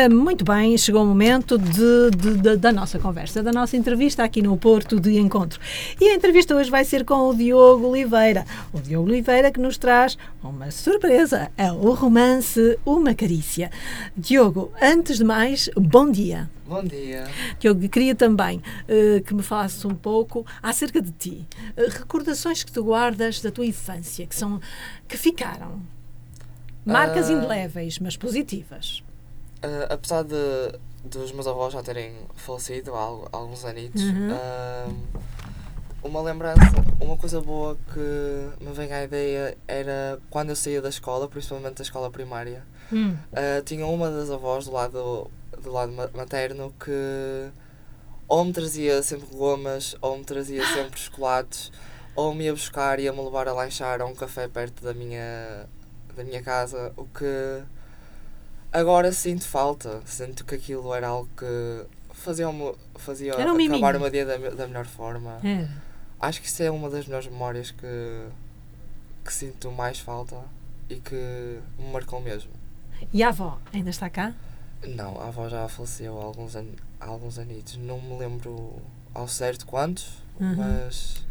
Ora, muito bem, chegou o momento de, de, de, da nossa conversa, da nossa entrevista aqui no Porto de Encontro. E a entrevista hoje vai ser com o Diogo Oliveira. O Diogo Oliveira que nos traz uma surpresa, é o romance Uma Carícia. Diogo, antes de mais, bom dia. Bom dia. Diogo, queria também uh, que me falasses um pouco acerca de ti. Uh, recordações que tu guardas da tua infância, que são que ficaram. Marcas uh, indeléveis, mas positivas. Uh, apesar de dos meus avós já terem falecido há, alguns anos, uhum. uh, uma lembrança, uma coisa boa que me vem à ideia era quando eu saía da escola, principalmente da escola primária, uhum. uh, tinha uma das avós do lado, do lado materno que ou me trazia sempre gomas, ou me trazia sempre chocolates, ou me ia buscar e ia me levar a lanchar a um café perto da minha, da minha casa, o que Agora sinto falta, sinto que aquilo era algo que fazia, -me, fazia um acabar o meu dia da, da melhor forma. É. Acho que isso é uma das melhores memórias que, que sinto mais falta e que me marcou mesmo. E a avó ainda está cá? Não, a avó já faleceu há alguns, an há alguns anitos. Não me lembro ao certo quantos, uhum. mas.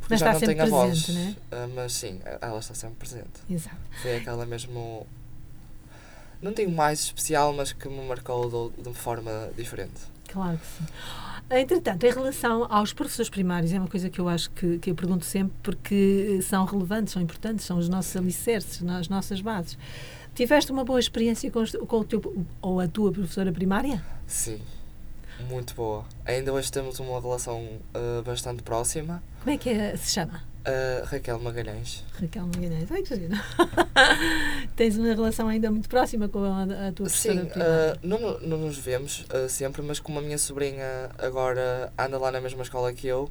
Porque mas já não tenho avós. Né? Uh, mas sim, ela está sempre presente. Exato. Foi aquela mesmo não tenho mais especial, mas que me marcou de, de forma diferente. Claro que sim. Entretanto, em relação aos professores primários, é uma coisa que eu acho que, que eu pergunto sempre porque são relevantes, são importantes, são os nossos alicerces, as nossas bases. Tiveste uma boa experiência com, com o teu ou a tua professora primária? Sim, muito boa. Ainda hoje temos uma relação uh, bastante próxima. Como é que é, se chama? Uh, Raquel Magalhães. Raquel Magalhães, ai que giro. Tens uma relação ainda muito próxima com a, a tua Sim, uh, não, não nos vemos uh, sempre, mas como a minha sobrinha agora anda lá na mesma escola que eu,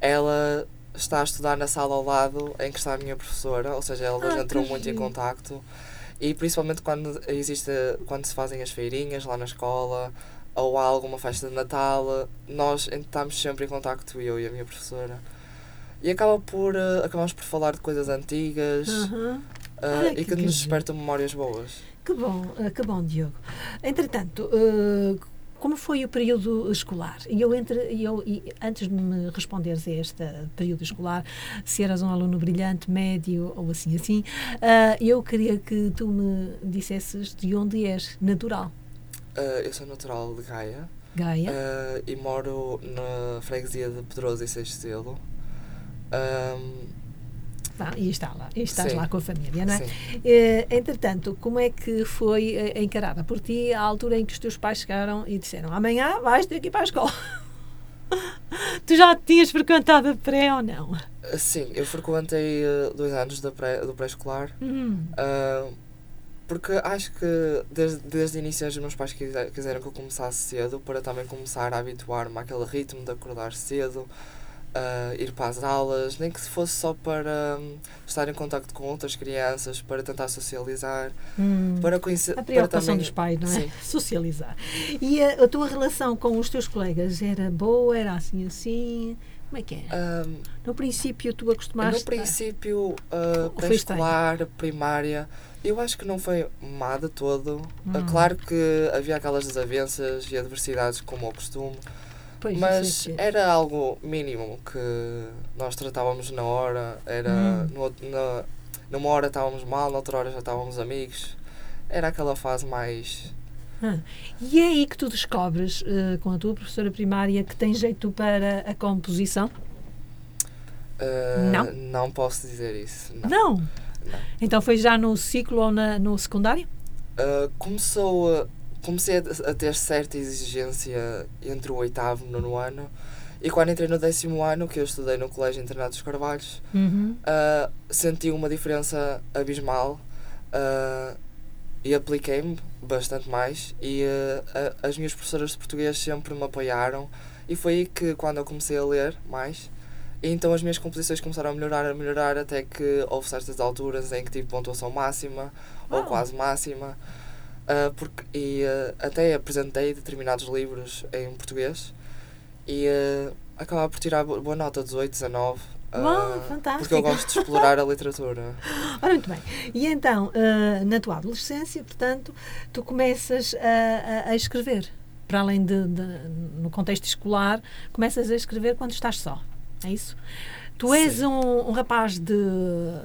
ela está a estudar na sala ao lado em que está a minha professora, ou seja, elas ah, entram muito giro. em contacto e principalmente quando existe, quando se fazem as feirinhas lá na escola ou há alguma festa de Natal, nós estamos sempre em contacto, eu e a minha professora. E acaba por, uh, acabamos por falar de coisas antigas uh, e que, que nos despertam memórias boas. Que bom, uh, que bom, Diogo. Entretanto, como foi o período escolar? E eu, entre, eu e antes de me responderes a este período escolar, se eras um aluno brilhante, médio ou assim assim, eu queria que tu me dissesses de onde és natural. Eu sou natural de Gaia. Gaia. E moro na freguesia de Pedroso e Seixo um, ah, e está lá, e estás sim. lá com a família, não é? Uh, entretanto, como é que foi uh, encarada por ti a altura em que os teus pais chegaram e disseram amanhã vais ter que ir para a escola? tu já tinhas frequentado a pré ou não? Sim, eu frequentei uh, dois anos da pré, do pré-escolar. Uhum. porque acho que desde, desde o início os meus pais quiseram que eu começasse cedo para também começar a habituar-me àquele ritmo de acordar cedo, uh, ir para as aulas, nem que se fosse só para um, estar em contato com outras crianças, para tentar socializar, hum, para conhecer. A preocupação também, dos pais, não é? Sim. Socializar. E a, a, tua relação com os teus colegas era boa, era assim assim? Como é que era? Um, no princípio tu acostumaste? No princípio, uh, pré-escolar, primária, eu acho que não foi má de todo. Hum. claro que havia aquelas desavenças e adversidades como ao costume. Pois, mas é era algo mínimo que nós tratávamos na hora, era hum. no, na, numa hora estávamos mal, noutra hora já estávamos amigos. Era aquela fase mais. Ah. E é aí que tu descobres, uh, com a tua professora primária, que tem jeito para a composição? Uh, não? Não posso dizer isso. Não. não. não. Então foi já no ciclo ou na, no secundário? Uh, começou comecei a, a, ter certa exigência entre o oitavo e o nono ano. E quando entrei no décimo ano, que eu estudei no Colégio Internato dos Carvalhos, uhum. uh, senti uma diferença abismal uh, e apliquei-me bastante mais. E uh, as minhas professoras de português sempre me apoiaram. E foi aí que, quando eu comecei a ler mais, então as minhas composições começaram a melhorar, a melhorar, até que houve certas alturas em que tive pontuação máxima ou quase máxima. Uh, porque, e uh, até apresentei determinados livros em português e uh, acabava por tirar boa nota, 18, 19. Bom, fantástico. porque eu gosto de explorar a literatura. Ora, muito bem. E então, na tua adolescência, portanto, tu começas a, a- a escrever. Para além de, de- no contexto escolar, começas a escrever quando estás só. É isso? Tu és um, um rapaz de,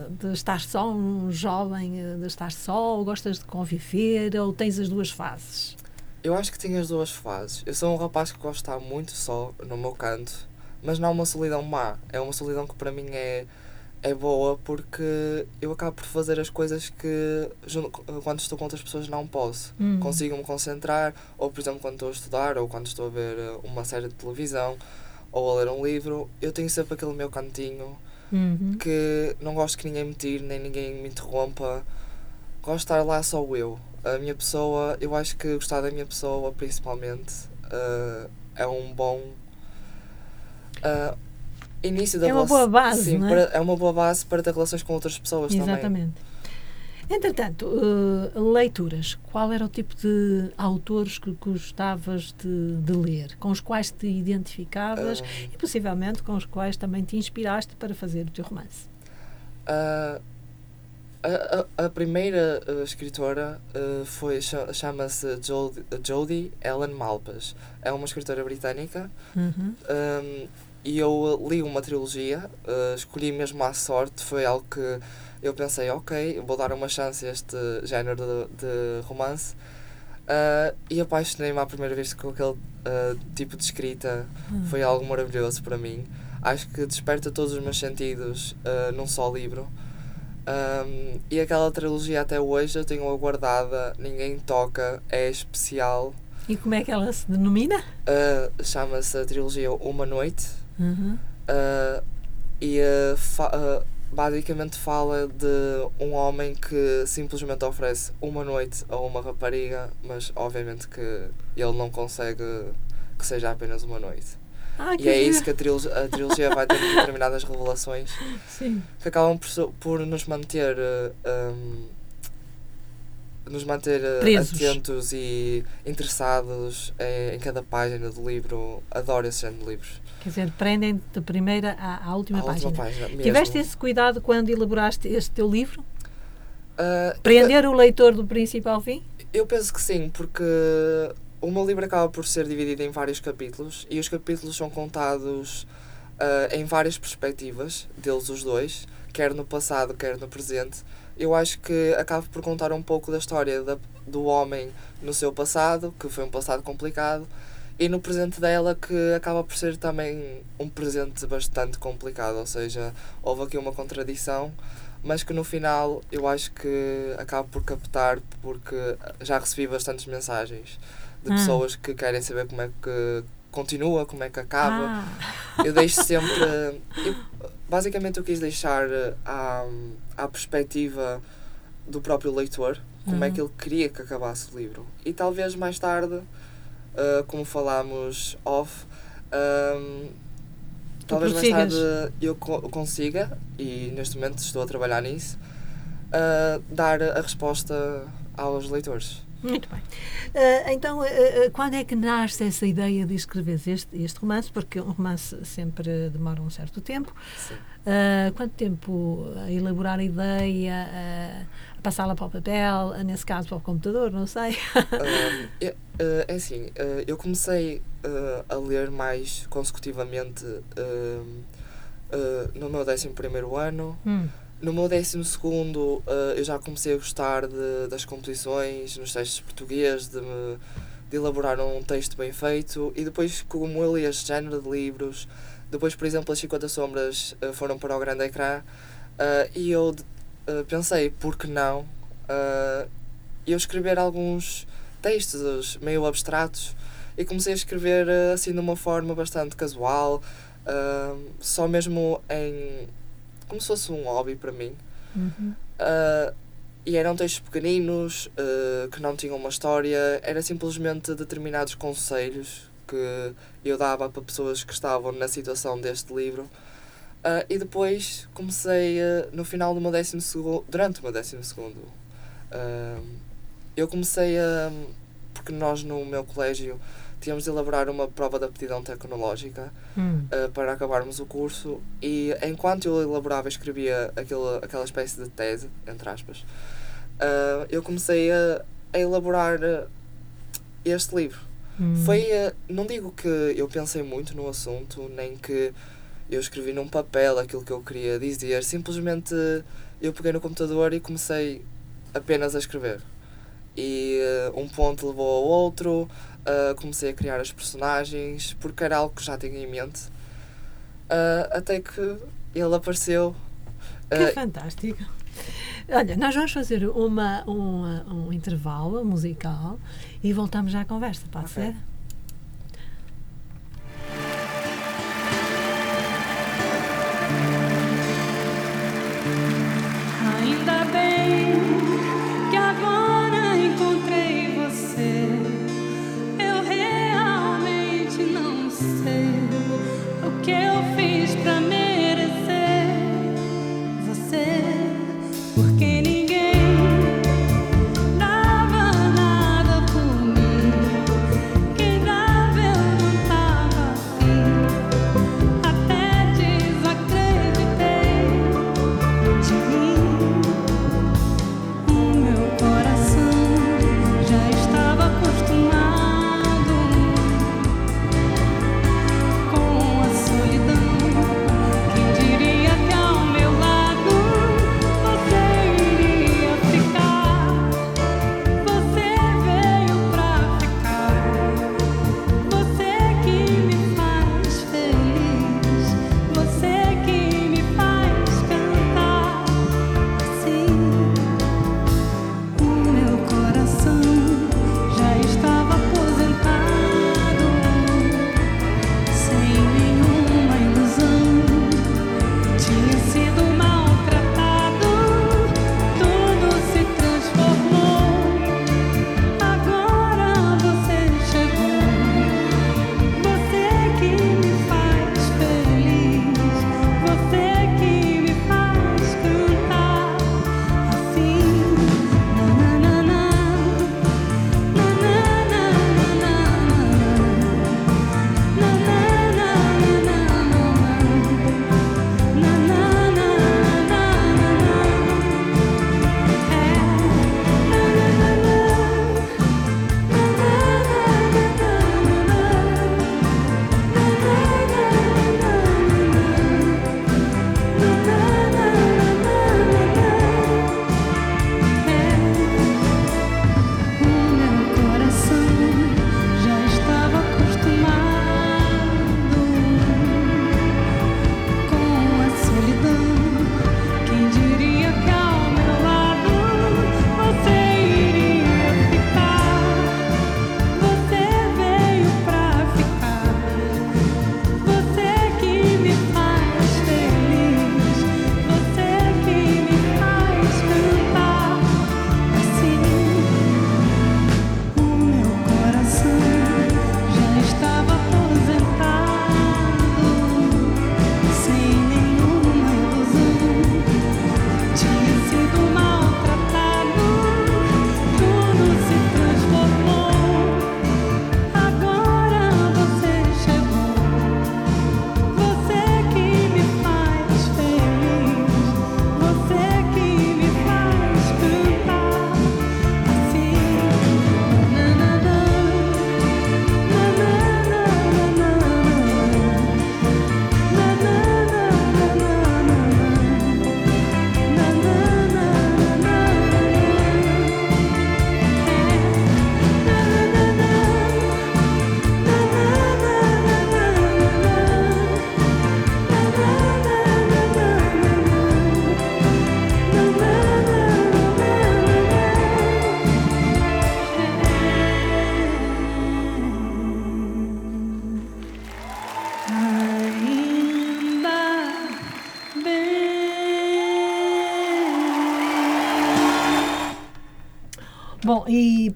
de estar só, um jovem eh, de estar só, ou gostas de conviver, ou tens as duas fases? Eu acho que tenho as duas fases. Eu sou um rapaz que gosta de estar muito só no meu canto, mas não é uma solidão má. É uma solidão que para mim é, é boa porque eu acabo por fazer as coisas que quando estou com outras pessoas não posso. Hum. Consigo me concentrar, ou por exemplo quando estou a estudar, ou quando estou a ver eh, uma série de televisão, ou a ler um livro, eu tenho sempre aquele meu cantinho Uhum. que não gosto que ninguém me tire, nem ninguém me interrompa. Gosto de estar lá só eu. A minha pessoa, eu acho que gostar da minha pessoa, principalmente, eh, é um bom eh, início da É uma boa base, Sim, não é? para- é uma boa base para ter relações com outras pessoas também. Exatamente. Entretanto, eh, leituras. Qual era o tipo de autores que gostavas de, de ler? Com os quais te identificavas Eh, e possivelmente com os quais também te inspiraste para fazer o teu romance? Ah, a, a, a primeira escritora foi cha- chama-se Jodie, Jodie Ellen Malpas. É uma escritora britânica Uhum. um, e eu li uma trilogia, escolhi mesmo à sorte, foi algo que eu pensei, ok, vou dar uma chance a este género de, de romance. Ah, e apaixonei-me à primeira vez com aquele ah, tipo de escrita Hum. foi algo maravilhoso para mim. Acho que desperta todos os meus sentidos uh, num só livro. Um, e aquela trilogia até hoje eu tenho-a guardada, ninguém toca, é especial. E como é que ela se denomina? Uh, Chama-se a trilogia Uma Noite Uhum. uh, e uh, uh, basicamente fala de um homem que simplesmente oferece uma noite a uma rapariga, mas obviamente que ele não consegue que seja apenas uma noite. Ah, E é isso que a trilogia, a trilogia vai ter determinadas revelações Sim. que acabam por, por nos manter eh, um, nos manter eh, Presos. atentos e interessados em, em cada página do livro. Adoro esse género de livros. Quer dizer, prendem da primeira à, à última página. última página. Tiveste esse cuidado quando elaboraste este teu livro? Ah, Prender o leitor do princípio ao fim? Eu penso que sim, porque o meu livro acaba por ser dividido em vários capítulos e os capítulos são contados ah, em várias perspectivas, deles os dois, quer no passado, quer no presente. Eu acho que acabo por contar um pouco da história da, do homem no seu passado, que foi um passado complicado, e no presente dela, que acaba por ser também um presente bastante complicado. Ou seja, houve aqui uma contradição, mas que no final eu acho que acabo por captar, porque já recebi bastantes mensagens de Ah. pessoas que querem saber como é que continua, como é que acaba. Ah, Eu deixo sempre. Eu, basicamente, eu quis deixar à, à perspectiva do próprio leitor como é Uhum. que ele queria que acabasse o livro. E talvez mais tarde, eh, como falámos off, ehm, talvez mais tarde eu co- consiga, e neste momento estou a trabalhar nisso, eh, dar a resposta aos leitores. muito bem. Ah, então, ah, ah, quando é que nasce essa ideia de escrever este, este romance? Porque um romance sempre demora um certo tempo. Sim. Ah, quanto tempo a elaborar a ideia, ah, a passá-la para o papel, ah, nesse caso para o computador, não sei. Um, uh, é assim, eu comecei a ler mais consecutivamente no meu 11 ano. Hum, No meu 12 segundo, eu já comecei a gostar de, das composições, nos textos portugueses, de, de elaborar um texto bem feito. E depois, como eu li este género de livros, depois, por exemplo, as 50 Sombras uh, foram para o grande ecrã, uh, e eu uh, pensei, por que não eu escrever alguns textos meio abstratos e comecei a escrever assim de uma forma bastante casual, uh, só mesmo em como se fosse um hobby para mim. uhum. Uh, e eram textos pequeninos, uh, que não tinham uma história, era simplesmente determinados conselhos que eu dava para pessoas que estavam na situação deste livro. Uh, e depois comecei, uh, no final do meu décimo segundo, durante o meu décimo segundo, uh, eu comecei a. Porque nós no meu colégio tínhamos de elaborar uma prova de aptidão tecnológica Hum. para acabarmos o curso e enquanto eu elaborava e escrevia aquele, aquela espécie de tese, entre aspas, eu comecei a, a elaborar este livro. Hum. Foi, uh, não digo que eu pensei muito no assunto, nem que eu escrevi num papel aquilo que eu queria dizer, simplesmente eu peguei no computador e comecei apenas a escrever. E uh, um ponto levou ao outro, uh, comecei a criar as personagens, porque era algo que já tinha em mente. Uh, até que ele apareceu. Que Uh, fantástico. Olha, nós vamos fazer uma, uma- um intervalo musical e voltamos já à conversa, pode Ok. ser?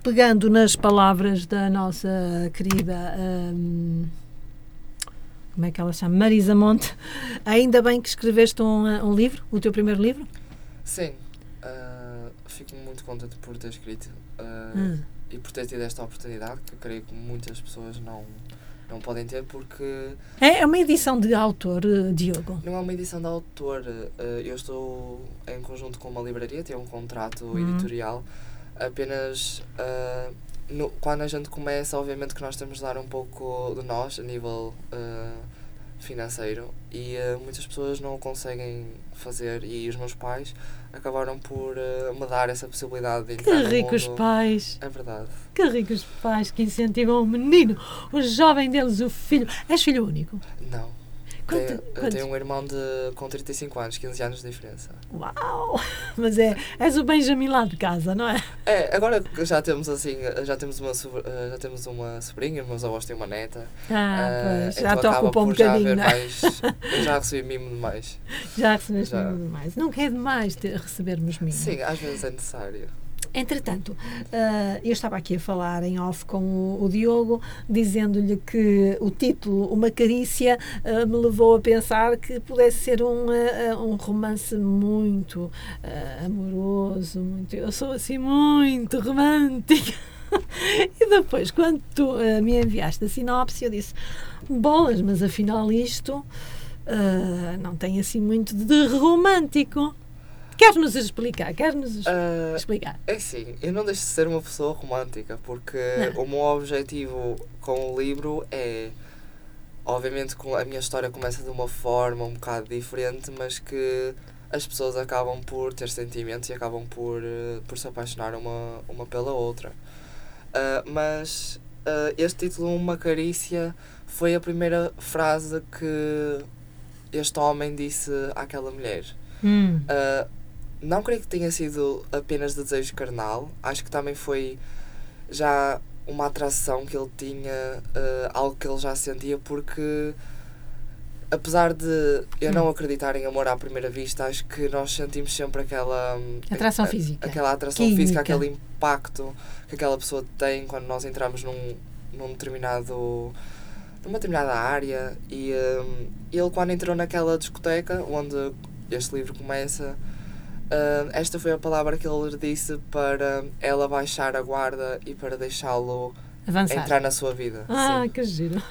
Pegando nas palavras da nossa querida. hum, como é que ela chama? Marisa Monte. Ainda bem que escreveste um, uh, um livro, o teu primeiro livro. sim, uh, fico muito contente por ter escrito. Uh, Hum. e por ter tido esta oportunidade, que creio que muitas pessoas não, não podem ter, porque É é uma edição de autor, eh, Diogo. não é uma edição de autor. eh, eu estou em conjunto com uma livraria, tenho um contrato Uhum. editorial. Apenas eh, no- quando a gente começa, obviamente que nós temos de dar um pouco de nós a nível eh, financeiro e eh, muitas pessoas não o conseguem fazer e os meus pais acabaram por me dar essa possibilidade de Que entrar no ricos pais, É verdade. que ricos pais que incentivam o menino, o jovem deles, o filho. És filho único? Não. Quanto- tenho, eu tenho um irmão de, com 35 anos, 15 anos de diferença. Uau! Mas é, és o Benjamin lá de casa, não é? É, agora já temos assim, já temos uma, eh, já temos uma sobrinha, meus avós têm uma neta. Ah, eh, pois, então já te acaba ocupa um bocadinho, não é? mais, eu já recebi mimo demais. Já recebeste Já. mimo demais. Nunca é demais ter, recebermos mimo. Sim, às vezes é necessário. Entretanto, ah, eu estava aqui a falar em off com o, o Diogo, dizendo-lhe que o título, Uma Carícia, ah, me levou a pensar que pudesse ser um, ah, um romance muito amoroso, muito, eu sou assim muito romântica. E depois, quando tu me enviaste a sinopse, eu disse: Bolas, mas afinal isto não tem assim muito de romântico. Queres-nos explicar? Queres-nos Ah, explicar? É sim, eu não deixo de ser uma pessoa romântica, porque Não. o meu objetivo com o livro é. Obviamente, a minha história começa de uma forma um bocado diferente, mas que as pessoas acabam por ter sentimentos e acabam por, eh, por se apaixonar uma, uma pela outra. Ah, mas ah, este título, Uma Carícia, foi a primeira frase que este homem disse àquela mulher. Hum. Uh, não creio que tenha sido apenas de desejo carnal, acho que também foi já uma atração que ele tinha, uh, algo que ele já sentia, porque apesar de eu não acreditar em amor à primeira vista, acho que nós sentimos sempre aquela hum, Atração a- física. aquela atração Química. física, aquele impacto que aquela pessoa tem quando nós entramos num, num determinado numa determinada área e hum, ele quando entrou naquela discoteca onde este livro começa hum, esta foi a palavra que ele lhe disse para ela baixar a guarda e para deixá-lo entrar na sua vida Ah, Sim. que giro.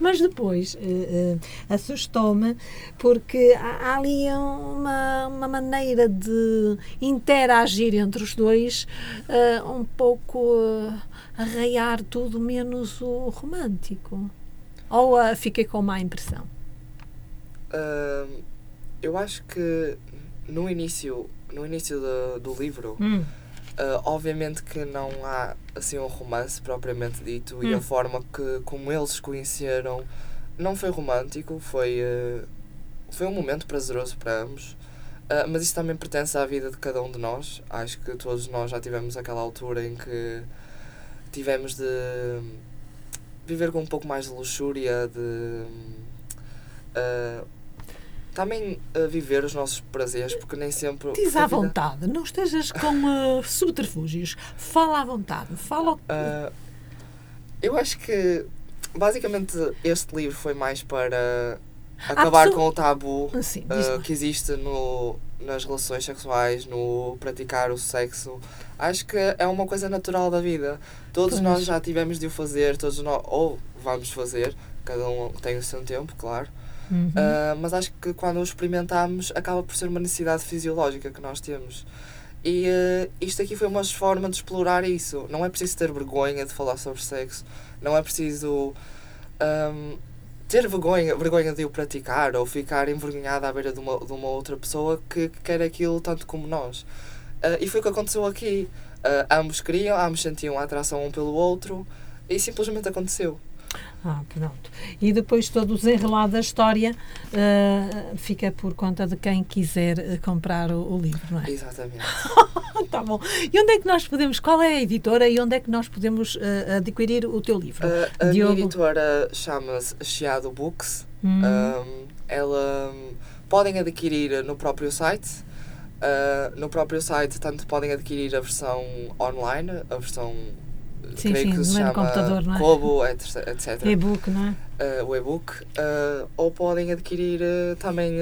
Mas depois eh, eh, assustou-me porque há, há ali uma, uma maneira de interagir entre os dois eh, um pouco arraiar tudo menos o romântico. Ou ah, fiquei com má impressão? Hum, eu acho que no início no início do, do livro Hum. Uh, obviamente que não há assim um romance propriamente dito e Hum. a forma que como eles se conheceram não foi romântico, foi, uh, foi um momento prazeroso para ambos. Uh, mas isso também pertence à vida de cada um de nós. Acho que todos nós já tivemos aquela altura em que tivemos de viver com um pouco mais de luxúria, de uh, também uh, viver os nossos prazeres, porque nem sempre. Diz à vida- vontade, não estejas com eh, subterfúgios. Fala à vontade. Fala. Ah, eu acho que basicamente este livro foi mais para acabar pessoa- com o tabu Sim, ah, diz-me. que existe no, nas relações sexuais, no praticar o sexo. Acho que é uma coisa natural da vida. Todos Pois. nós já tivemos de o fazer, todos nós, ou vamos fazer, cada um tem o seu tempo, claro. Uhum. Ah, mas acho que quando o experimentamos acaba por ser uma necessidade fisiológica que nós temos. E ah, isto aqui foi uma forma de explorar isso. Não é preciso ter vergonha de falar sobre sexo, não é preciso ahm, ter vergonha, vergonha de o praticar ou ficar envergonhado à beira de uma, de uma outra pessoa que, que quer aquilo tanto como nós. Ah, e foi o que aconteceu aqui. Ambos queriam, ambos sentiam a atração um pelo outro e simplesmente aconteceu. Ah, pronto. E depois todo o desenrolar da história ah, fica por conta de quem quiser eh, comprar o, o livro, não é? Exatamente. tá bom. E onde é que nós podemos, qual é a editora e onde é que nós podemos ah, adquirir o teu livro? Uh, a Diogo. minha editora chama-se Chiado Books. Hum, Um, ela um, podem adquirir no próprio site. Uh, no próprio site, tanto podem adquirir a versão online, a versão uh, Sim, creio sim, que se é chama computador, não é? Kobo, etc. etc. E-book, não é? uh, o e-book. uh, ou podem adquirir uh, também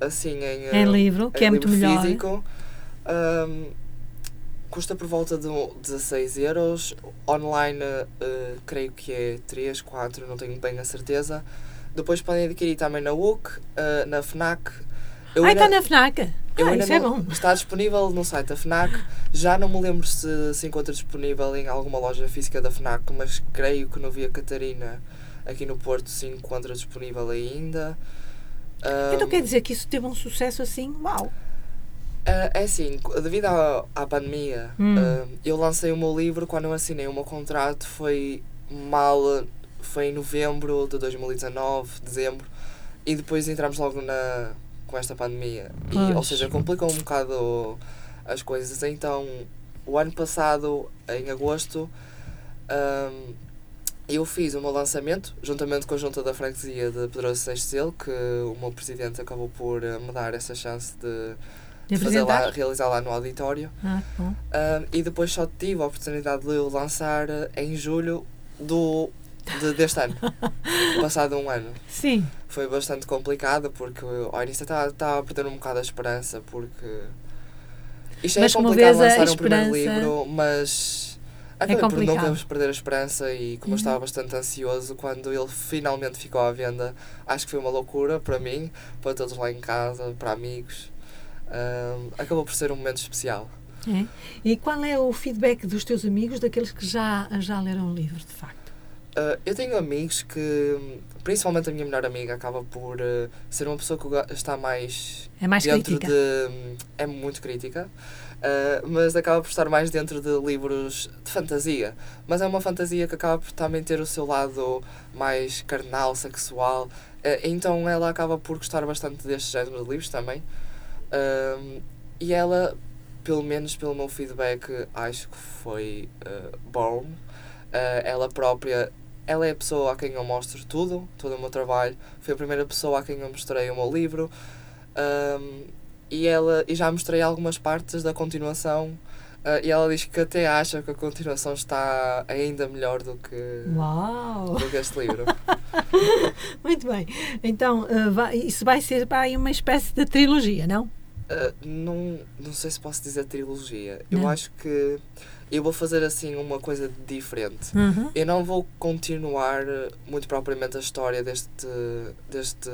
assim em, Em livro, que em é muito livro melhor. físico. Um, custa por volta de um 16 euros. Online, creio que é 3, 4, não tenho bem a certeza. Depois podem adquirir também na UC, eh, na FNAC. Eu ainda- está na FNAC. eu Ah, ainda isso é não- bom. Está disponível no site da FNAC. Já não me lembro se se encontra disponível em alguma loja física da FNAC, mas creio que no Via Catarina, aqui no Porto, se encontra disponível ainda. Então Ahm, quer dizer que isso teve um sucesso assim? Uau! ah, é assim, devido à, à pandemia, Hum. ah, eu lancei o meu livro quando eu assinei o meu contrato, foi mal, foi em novembro de 2019, dezembro, e depois entramos logo na, com esta pandemia. E, ou seja, complicou um bocado as coisas. Então, o ano passado, em agosto, ahm, eu fiz o meu lançamento, juntamente com a junta da freguesia de Pedroso Seixo Selo, que o meu presidente acabou por eh, me dar essa chance de, De fazer lá, realizar lá no auditório. Ah. Ahm, e depois só tive a oportunidade de o lançar eh, em julho do, de- deste ano, passado um ano. Sim. Foi bastante complicado porque ao início estava estava a perder um bocado a esperança porque isto Mas é complicado lançar um primeiro livro, mas acabei por não devemos perder a esperança e como eu Uhum. estava bastante ansioso quando ele finalmente ficou à venda, acho que foi uma loucura para mim, para todos lá em casa, para amigos. Ahm, acabou por ser um momento especial. É. E qual é o feedback dos teus amigos, daqueles que já, já leram o livro, de facto? Uh, eu tenho amigos que, principalmente a minha melhor amiga, acaba por uh, ser uma pessoa que está mais É mais dentro crítica. de. É muito crítica, uh, mas acaba por estar mais dentro de livros de fantasia. Mas é uma fantasia que acaba por também ter o seu lado mais carnal, sexual. Então ela acaba por gostar bastante deste género de livros também. E ela, pelo menos pelo meu feedback, acho que foi bom. Uh, ela própria, ela é a pessoa a quem eu mostro tudo, todo o meu trabalho. Foi a primeira pessoa a quem eu mostrei o meu livro. Um, e, ela, e já mostrei algumas partes da continuação. uh, e ela diz que até acha que a continuação está ainda melhor do que, Uau! do que este livro. Muito bem. Então, uh, vai- isso vai ser para aí uma espécie de trilogia, não? Uh, não, não sei se posso dizer trilogia. Eu Não. acho que eu vou fazer assim uma coisa diferente. Uhum. Eu não vou continuar uh, muito propriamente a história deste, deste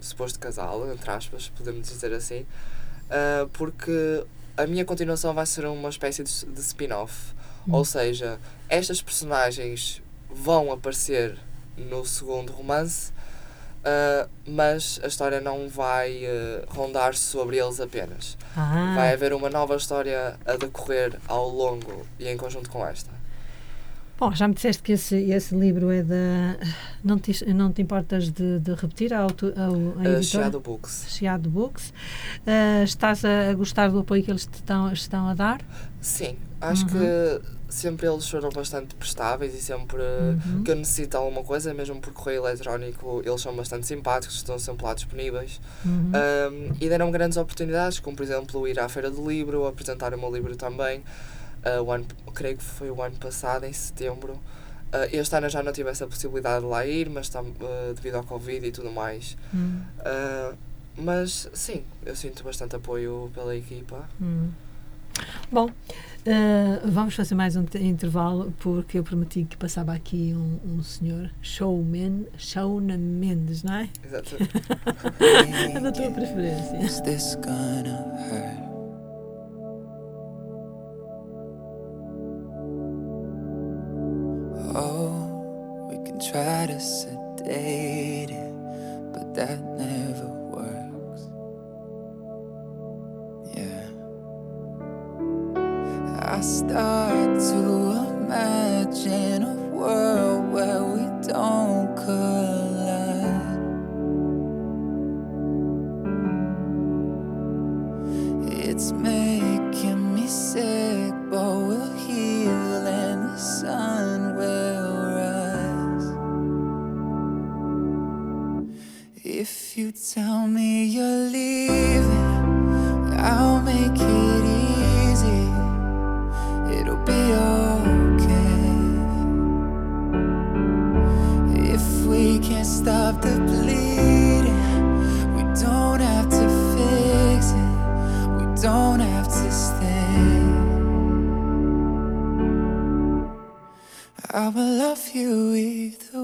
suposto casal, entre aspas, podemos dizer assim, uh, porque a minha continuação vai ser uma espécie de, de spin-off. Hum. Ou seja, estas personagens vão aparecer no segundo romance, uh, mas a história não vai uh, rondar sobre eles apenas. Ah, Vai haver uma nova história a decorrer ao longo e em conjunto com esta. Bom, já me disseste que esse, esse livro é da. Não te, não te importas de, de repetir a, auto, a, a Uh, editora? Shadow Books. Chiado Books. Uh, estás a, a gostar do apoio que eles te estão, estão a dar? Sim, acho Uhum. que sempre eles foram bastante prestáveis e sempre Uhum. que eu necessito alguma coisa, mesmo por correio eletrónico, eles são bastante simpáticos, estão sempre lá disponíveis. Uhum. Um, e deram grandes oportunidades, como por exemplo ir à Feira do Livro, apresentar o meu livro também. Uh, o ano, creio que foi o ano passado, em setembro. Uh, este ano eu já não tive essa possibilidade de lá ir, mas tam, uh, devido ao Covid e tudo mais. Hum, Uh, mas sim, eu sinto bastante apoio pela equipa. hum. Bom, uh, vamos fazer mais um te- intervalo porque eu prometi que passava aqui um, um senhor showman, Shauna Mendes, não é? Exatamente. É da tua preferência. Is this gonna hurt? Oh, we can try to sedate it, but that never I start to imagine a world where we don't collide. It's making me sick, but we'll heal and the sun will rise. If you tell me you're leaving, I will love you either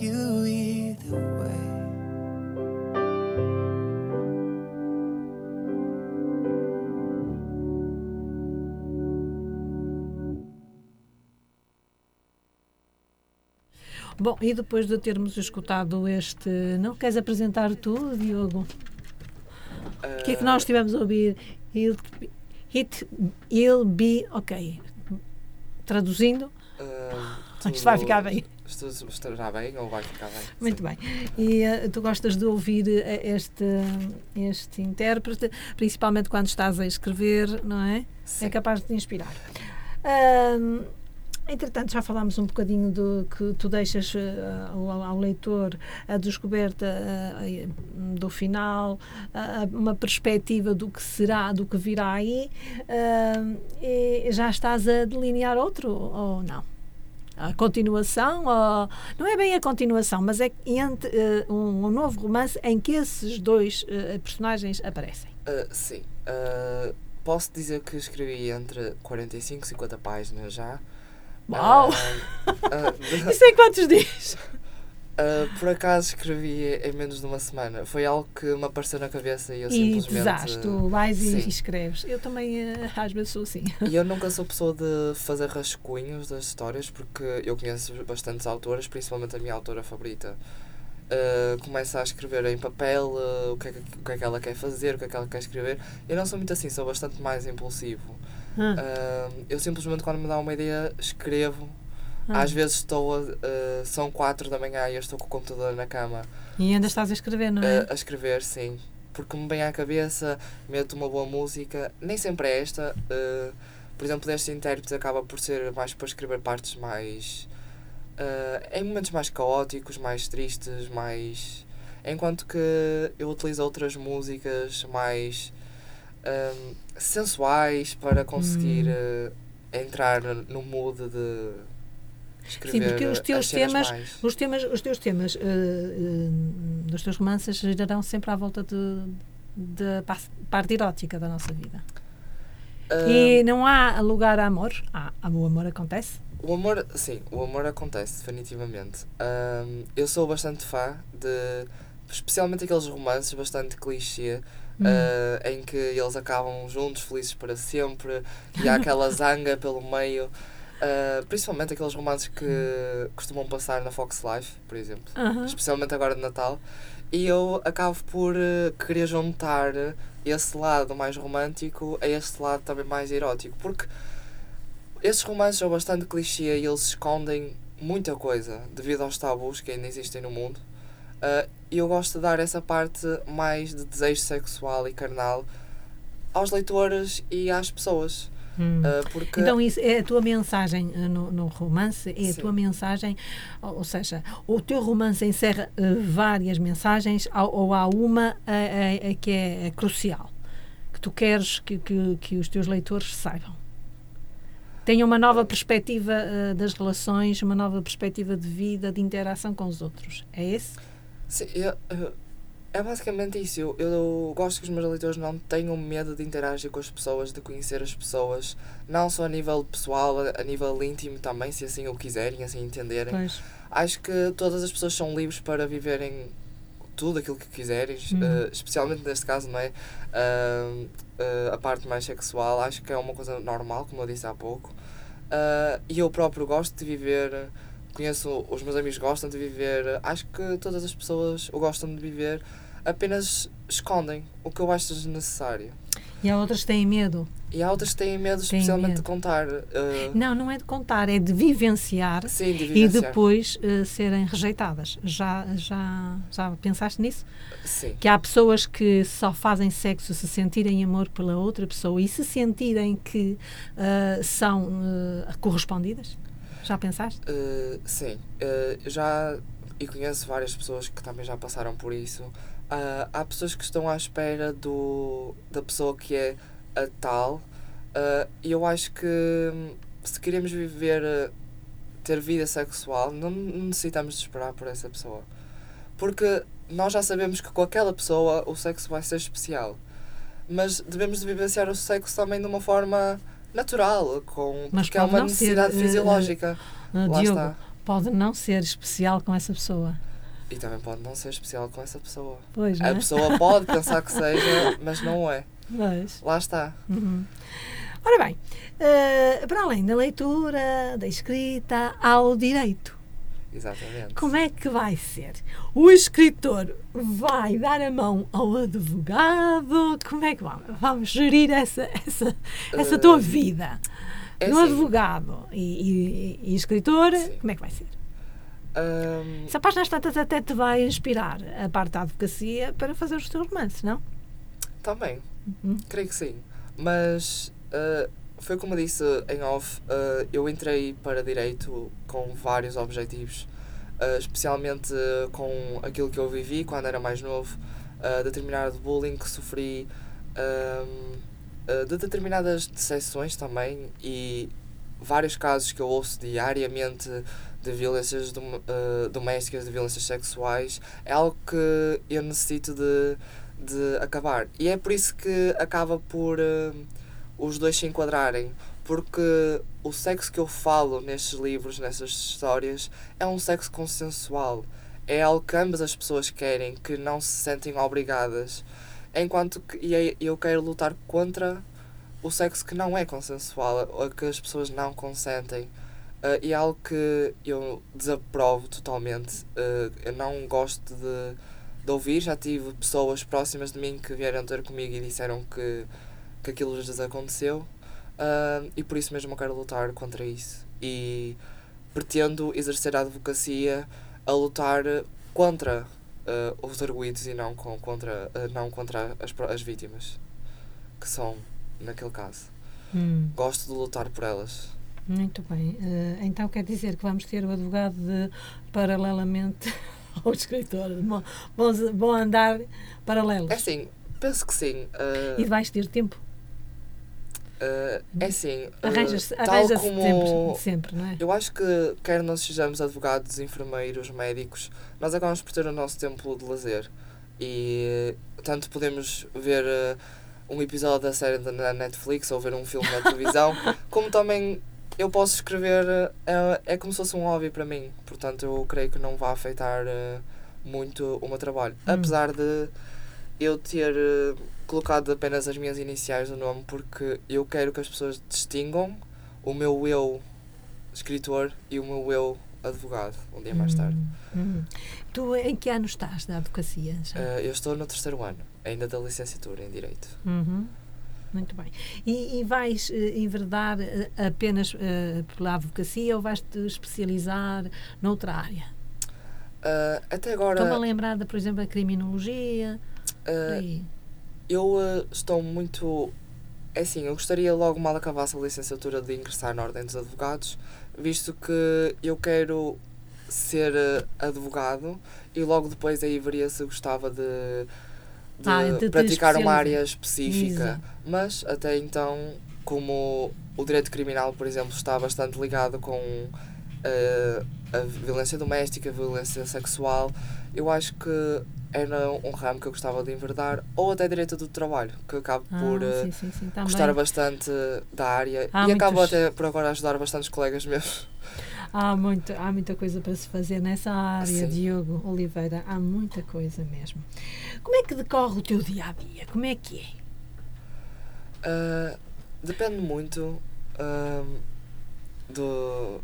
you either way. Bom, e depois de termos escutado este. Não queres apresentar tu, Diogo? O que é que nós estivemos a ouvir? It, it, it'll be ok. Traduzindo, Uh, isto vai ficar bem. Estará bem ou vai ficar bem? Muito Sim. bem. E eh, tu gostas de ouvir eh, este, este intérprete, principalmente quando estás a escrever, não é? Sim. É capaz de te inspirar. Ahm, entretanto, já falámos um bocadinho do que tu deixas eh, ao, ao leitor a descoberta do final, uma perspectiva do que será, do que virá aí. E já estás a delinear outro ou não? A continuação, ou, não é bem a continuação, mas é entre, eh, um, um novo romance em que esses dois eh, personagens aparecem. Uh, sim. Uh, posso dizer que escrevi entre 45 e 50 páginas já. Uau! Uh, uh, Isso em quantos dias? uh, por acaso escrevi em menos de uma semana. Foi algo que me apareceu na cabeça e eu E simplesmente. pesaste, tu vais e escreves. Eu também, eh, às vezes, sou assim. E eu nunca sou pessoa de fazer rascunhos das histórias porque eu conheço bastantes autoras, principalmente a minha autora favorita. Uh, começa a escrever em papel uh, o, que é que, o que é que ela quer fazer, o que é que ela quer escrever. Eu não sou muito assim, sou bastante mais impulsivo. Ah, Uh, eu simplesmente, quando me dá uma ideia, escrevo. Ah. Às vezes estou a, uh, são 4 da manhã e eu estou com o computador na cama E ainda estás a escrever, não é? uh, a escrever, sim. Porque me vem à cabeça, meto uma boa música. Nem sempre é esta. uh, por exemplo, deste intérprete acaba por ser mais para escrever partes mais. em momentos mais caóticos, mais tristes, mais. Enquanto que eu utilizo outras músicas mais. um, sensuais para conseguir Hum. entrar no mood de escrever porque os teus temas- mais- Os, temas, os teus temas eh, dos teus romances girarão sempre à volta da pa- parte erótica da nossa vida. Ah, E não há lugar a amor? Há, há- o amor acontece? O amor, sim, o amor acontece, definitivamente. Ahm, eu sou bastante fã de. Especialmente aqueles romances bastante clichê, Hum. ah, em que eles acabam juntos, felizes para sempre, e há aquela zanga pelo meio. Uh, principalmente aqueles romances que costumam passar na Fox Life, por exemplo. Aham. Especialmente agora de Natal. E eu acabo por uh, querer juntar esse lado mais romântico a este lado também mais erótico. Porque esses romances são bastante clichê e eles escondem muita coisa devido aos tabus que ainda existem no mundo. Uh, E eu gosto de dar essa parte mais de desejo sexual e carnal aos leitores e às pessoas. Hum. Uh, porque Então, isso é a tua mensagem eh, no, no romance, é a Sim. tua mensagem, ou, seja, o teu romance encerra eh, várias mensagens ou, ou há uma que é crucial, que tu queres que, que, que os teus leitores saibam. Tenham uma nova perspectiva das relações, uma nova perspectiva de vida, de interação com os outros. É esse? Sim, eu- eu- é basicamente isso. Eu, eu gosto que os meus leitores não tenham medo de interagir com as pessoas, de conhecer as pessoas, não só a nível pessoal, a, nível íntimo também, se assim o quiserem, assim entenderem. Pois. Acho que todas as pessoas são livres para viverem tudo aquilo que quiserem, Uhum. eh, especialmente neste caso, não é? Ah, ah, a parte mais sexual, acho que é uma coisa normal, como eu disse há pouco. Ah, e eu próprio gosto de viver, conheço, os meus amigos gostam de viver, acho que todas as pessoas gostam de viver, apenas escondem o que eu acho desnecessário. E há outras que têm medo. E há outras que têm medo, Têm especialmente medo. de contar. ah, Não, não é de contar, é de vivenciar sim, de e vivenciar. depois eh, serem rejeitadas. Já, já, já pensaste nisso? Sim. Que há pessoas que só fazem sexo se sentirem amor pela outra pessoa e se sentirem que eh, são correspondidas? Já pensaste? Uh, sim, uh, já e conheço várias pessoas que também já passaram por isso. Uh, há pessoas que estão à espera do, da pessoa que é a tal, uh, e eu acho que hum, se queremos viver, uh, ter vida sexual, não necessitamos de esperar por essa pessoa. Porque nós já sabemos que com aquela pessoa o sexo vai ser especial. Mas devemos de vivenciar o sexo também de uma forma natural, com, Mas porque é pode uma não ser, necessidade uh, fisiológica. Ah, Lá Diogo, está. pode não ser especial com essa pessoa. E também pode não ser especial com essa pessoa. Pois, não A é? pessoa pode pensar que seja, mas não é. Pois. Lá está. Uhum. Ora bem, eh, para além da leitura, da escrita, há o direito. Exatamente. Como é que vai ser? O escritor vai dar a mão ao advogado? Como é que vamos, vamos gerir essa, essa, essa tua Eh, vida? é no assim, advogado e, e- e escritor, Sim. como é que vai ser? hum, Essa página tantas até te vai inspirar a parte da advocacia para fazer os teus romances, não? também. Uhum. Creio que sim. Mas uh, foi como disse em off, uh, eu entrei para direito com vários objetivos. uh, especialmente com aquilo que eu vivi quando era mais novo, uh, determinado bullying que sofri, uh, de determinadas decepções também e vários casos que eu ouço diariamente de violências dom- domésticas, de violências sexuais, é algo que eu necessito de, de acabar. E é por isso que acaba por uh, os dois se enquadrarem, porque o sexo que eu falo nestes livros, nessas histórias, é um sexo consensual. É algo que ambas as pessoas querem, que não se sentem obrigadas. Enquanto que eu quero lutar contra o sexo que não é consensual, ou que as pessoas não consentem. Uh, e é algo que eu desaprovo totalmente. Uh, eu não gosto de, de ouvir. Já tive pessoas próximas de mim que vieram ter comigo e disseram que, que aquilo lhes aconteceu. Uh, e por isso mesmo eu quero lutar contra isso. E pretendo exercer a advocacia a lutar contra uh, os arguídos e não, com, contra, uh, não contra as, as vítimas, que são, naquele caso. Hum. Gosto de lutar por elas. Muito bem. Eh, então quer dizer que vamos ter o advogado de, paralelamente ao escritor. Vão- vão andar paralelos. É assim, penso que sim. uh, E vais ter tempo. Uh, é assim, uh, Arranja-se tal arranja como sempre, sempre, não é? Eu acho que, quer nós sejamos advogados, enfermeiros, médicos, nós acabamos por ter o nosso tempo de lazer. E tanto podemos ver eh, um episódio da série da na Netflix ou ver um filme na televisão, como também eu posso escrever, eh, é, como se fosse um hobby para mim. Portanto, eu creio que não vai afetar muito o meu trabalho. Hum. Apesar de eu ter colocado apenas as minhas iniciais no nome, porque eu quero que as pessoas distingam o meu eu escritor e o meu eu advogado, um dia mais tarde. Hum, hum. Tu em que ano estás da advocacia? Eh, eu estou no terceiro ano, ainda da licenciatura em Direito. Uhum. Muito bem. E, e vais eh, enverdar eh, apenas eh, pela advocacia ou vais-te especializar noutra área? Eh, até Estou-me a agora, lembrar, de, por exemplo, a criminologia. aí. Eu eh, estou muito. É assim, eu gostaria logo mal acabasse a licenciatura de ingressar na Ordem dos Advogados, visto que eu quero ser eh, advogado e logo depois aí veria se gostava de, de Ah, praticar uma área específica. Exato. Mas até então, como o direito criminal, por exemplo, está bastante ligado com eh, a violência doméstica, a violência sexual, eu acho que era um ramo que eu gostava de enverdar, ou até direito do trabalho, que eu acabo Ah, por eh, sim, sim, sim, também. gostar bastante da área Há e acabo muitos- até por agora ajudar bastantes colegas meus. Há, muito, há muita coisa para se fazer nessa área, Sim. Diogo Oliveira. Há muita coisa mesmo. Como é que decorre o teu dia a dia? Como é que é? Ah, depende muito ahm, do,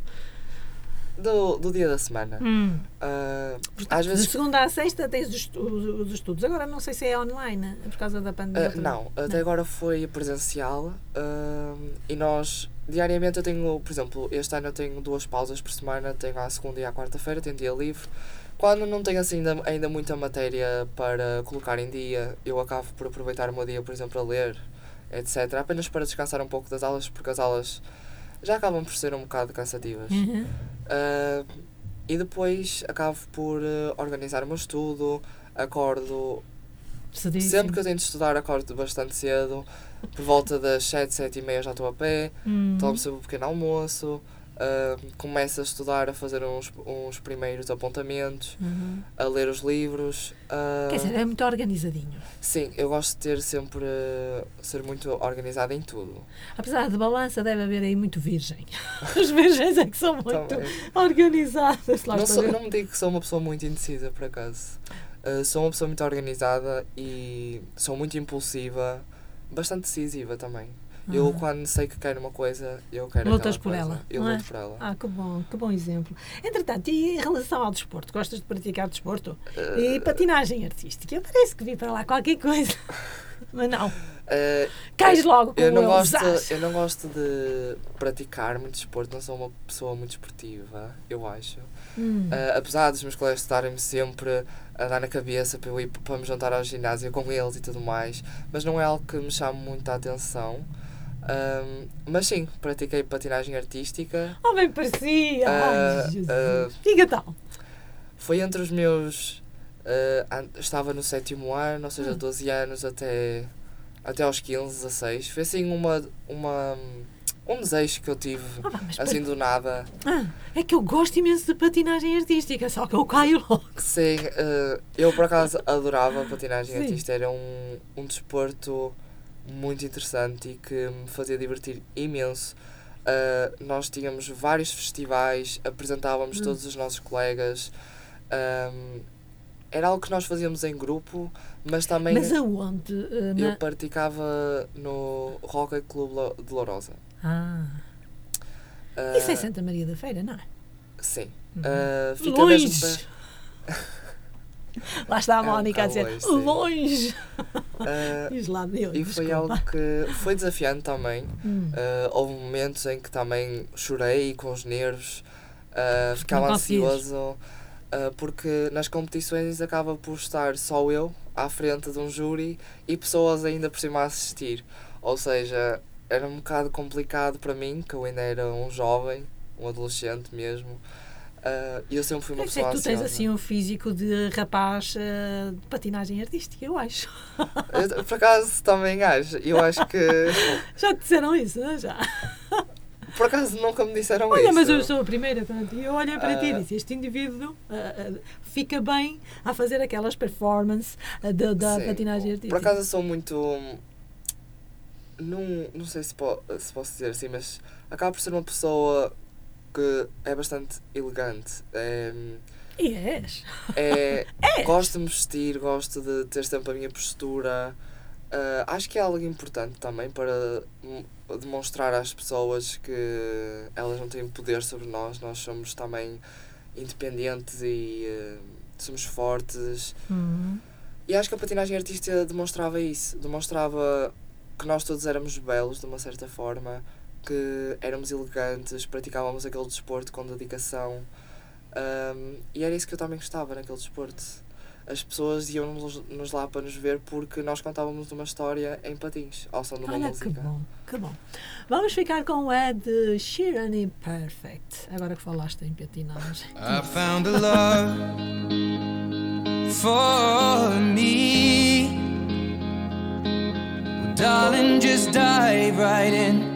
do, do dia da semana. Hum. Ah, às De vezes segunda à sexta tens os, os estudos. Agora não sei se é online, por causa da pandemia. Ah, não, até agora foi presencial ahm, e nós diariamente eu tenho, por exemplo, este ano eu tenho duas pausas por semana, tenho à segunda e à quarta-feira, tenho dia livre. Quando não tenho assim ainda, ainda muita matéria para colocar em dia, eu acabo por aproveitar o meu dia, por exemplo, a ler, etc. Apenas para descansar um pouco das aulas, porque as aulas já acabam por ser um bocado cansativas. Uhum. Ah, e depois acabo por eh, organizar o meu estudo, acordo Cedíssimo. Sempre que eu tenho de estudar, acordo bastante cedo. Por volta das 7, 7 e meia já estou a pé. Hum. Tomo sempre um pequeno almoço. Ah, começo a estudar, a fazer uns, uns primeiros apontamentos, Uhum. a ler os livros. ah, Quer dizer, é muito organizadinho. sim, eu gosto de ter sempre. ser muito organizado em tudo. Apesar de balança, deve haver aí muito virgem. Os virgens é que são muito Também. organizadas. Lá Não, sou, não me digo que sou uma pessoa muito indecisa, por acaso. Ah, sou uma pessoa muito organizada e sou muito impulsiva, bastante decisiva também. Eu, Ah. quando sei que quero uma coisa, eu quero Lutas por coisa. ela, Eu é? luto por ela. Ah, que bom, que bom exemplo. Entretanto, e em relação ao desporto? Gostas de praticar desporto? E patinagem artística? Eu parece que vi para lá qualquer coisa. Mas não, Eh, cais logo com eu, não o gosto, eu não gosto de praticar muito desporto, não sou uma pessoa muito esportiva, eu acho. Hum. Eh, apesar dos meus colegas estarem-me sempre a dar na cabeça para eu ir para me juntar ao ginásio com eles e tudo mais, mas não é algo que me chame muito a atenção. Ahm, mas sim, pratiquei patinagem artística. Oh, bem parecia! Ah, Ai, Jesus. ah, Diga tal. Foi entre os meus. an- estava no sétimo ano, ou seja, Hum. 12 anos até, até aos 15, 16. Foi assim uma, uma, um desejo que eu tive, Ah, pá, assim do nada. Ah, é que eu gosto imenso de patinagem artística, só que eu caio logo. Sim, eu por acaso adorava patinagem Sim. artística, era um, um desporto muito interessante e que me fazia divertir imenso. Eh, nós tínhamos vários festivais, apresentávamos Hum. todos os nossos colegas. ahm, era algo que nós fazíamos em grupo, mas também Mas aonde? Ah, eu na- praticava no Rocket Club de Lourosa. Ah, Ah, isso é Santa Maria da Feira, não é? Sim. Uhum. Ah, fica longe! mesmo Lá está a É um Mónica a dizer, longe! Ah, Diz lá Deus, E foi desculpa. algo que foi desafiante também. Hum. Uh, houve momentos em que também chorei com os nervos, uh, ficava ansioso, porque nas competições acaba por estar só eu à frente de um júri e pessoas ainda por cima a assistir. Ou seja, era um bocado complicado para mim, que eu ainda era um jovem, um adolescente mesmo. Uh, eu sempre fui uma pessoa tu tens assim um físico de rapaz ah, de patinagem artística, eu acho. Eu, por acaso também acho. Eu acho que. Já te disseram isso, não é? Já. Por acaso nunca me disseram Olha, isso. mas eu sou a primeira, pronto, e eu olhei para ti e Ah. disse: Este indivíduo ah, fica bem a fazer aquelas performances da, da patinagem artística. Por acaso eu sou muito. Não, não sei se, po se posso dizer assim, mas acabo por ser uma pessoa que é bastante elegante. É, E és. é, Gosto de me vestir, gosto de ter sempre a minha postura. ah, acho que é algo importante também para demonstrar às pessoas que elas não têm poder sobre nós, nós somos também independentes e ah, somos fortes. Uhum. E acho que a patinagem artística demonstrava isso, demonstrava que nós todos éramos belos de uma certa forma, que éramos elegantes, praticávamos aquele desporto com dedicação. Ahm, e era isso que eu também gostava naquele desporto. As pessoas iam-nos nos lá para nos ver porque nós contávamos uma história em patins, ao som de uma Olha que música. bom, que bom. Vamos ficar com o Ed Sheeran e Perfect. Agora que falaste em patinagem. I found a love for me. Darling, just dive right in.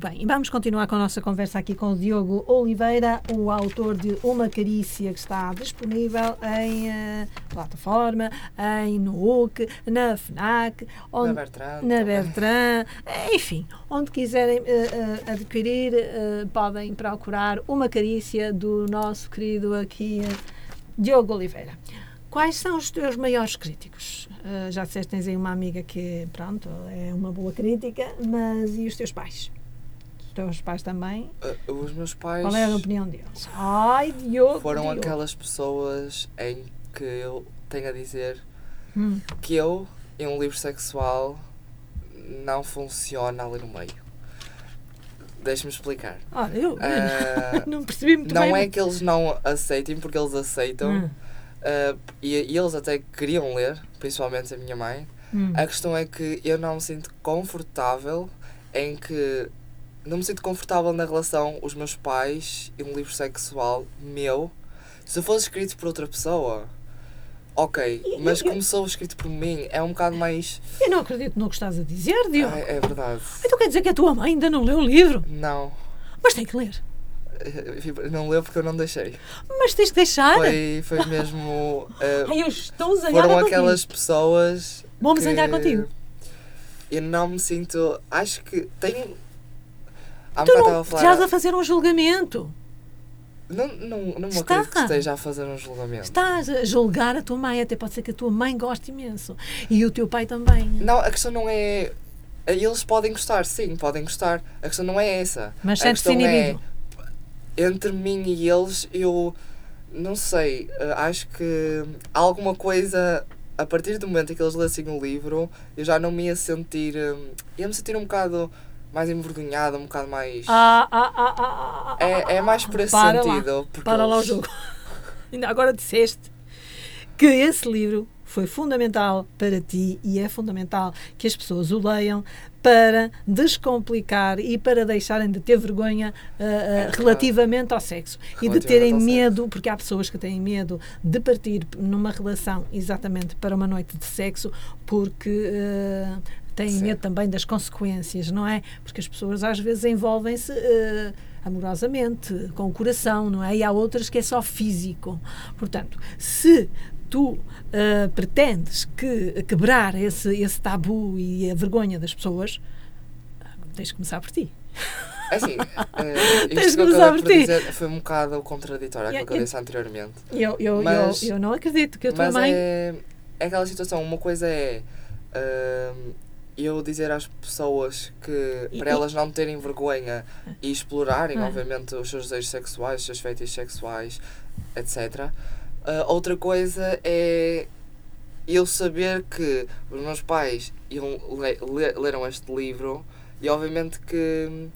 Bem, e vamos continuar com a nossa conversa aqui com o Diogo Oliveira, o autor de Uma Carícia, que está disponível em eh, plataforma, em Nook, na FNAC, onde, Na Bertrand na. Bertrand, eh, enfim, onde quiserem eh, eh, adquirir, podem procurar Uma Carícia do nosso querido aqui Diogo Oliveira. Quais são os teus maiores críticos? Eh, já disseste, tens aí uma amiga que, pronto, é uma boa crítica, mas e os teus pais? Os teus pais também? Uh, os meus pais Qual é a opinião deles? Ai, Diogo! foram Diogo. aquelas pessoas em que eu tenho a dizer Hum. que eu, em um livro sexual, não funciona ali no meio. Deixa-me explicar. Olha, eu Ah, não percebi muito não bem. é que eles não aceitem, porque eles aceitam. Hum, ah, e, e eles até queriam ler, principalmente a minha mãe. hum. A questão é que eu não me sinto confortável em que. Não me sinto confortável na relação os meus pais e um livro sexual meu. Se fosse escrito por outra pessoa, ok. Mas como sou escrito por mim, é um bocado mais. Eu não acredito no que estás a dizer, Diogo. É, é verdade. Então quer dizer que a tua mãe ainda não leu o livro? Não. Mas tem que ler. Eu Não leu porque eu não deixei. Mas tens que deixar. Foi, foi mesmo. ah, Ai, eu estou zangada foram contigo. aquelas pessoas. Que zangar contigo. Eu não me sinto. Acho que tenho. Há Tu não falar. estás a fazer um julgamento. Não, não, não me Está. acredito que esteja a fazer um julgamento. Estás a julgar a tua mãe. Até pode ser que a tua mãe goste imenso. E o teu pai também. Não, a questão não é. Eles podem gostar, sim, podem gostar. A questão não é essa. Mas a sentes-te questão é, inibido. entre mim e eles, eu não sei. eh, Acho que alguma coisa. A partir do momento em que eles lessem o livro, eu já não me ia sentir. eh, ia me sentir um bocado mais envergonhado, um bocado mais. Ah, ah, ah, ah, ah, ah, é, é mais por esse Para lá. sentido. porque Para lá o eles- jogo. Ainda agora disseste que esse livro foi fundamental para ti e é fundamental que as pessoas o leiam para descomplicar e para deixarem de ter vergonha ah, ah, verdade. relativamente ao sexo e de terem medo, porque há pessoas que têm medo de partir numa relação exatamente para uma noite de sexo porque ah, têm Sim. medo também das consequências, não é? Porque as pessoas às vezes envolvem-se ah, amorosamente, com o coração, não é? E há outras que é só físico. Portanto, se tu ah, pretendes que, quebrar esse, esse tabu e a vergonha das pessoas, tens de começar por ti. É assim, eh, Tens isto que eu acabei por dizer foi um bocado contraditório àquilo que eu Eu- disse anteriormente. Eu, eu, Mas- eu, eu não acredito que a tua Mas mãe. é, é aquela situação, uma coisa é hum, eu dizer às pessoas que E- para e- elas não terem vergonha e explorarem, Ah. obviamente, os seus desejos sexuais, os seus feitos sexuais, etc. Ah, outra coisa é eu saber que os meus pais iam le- le- leram este livro e obviamente que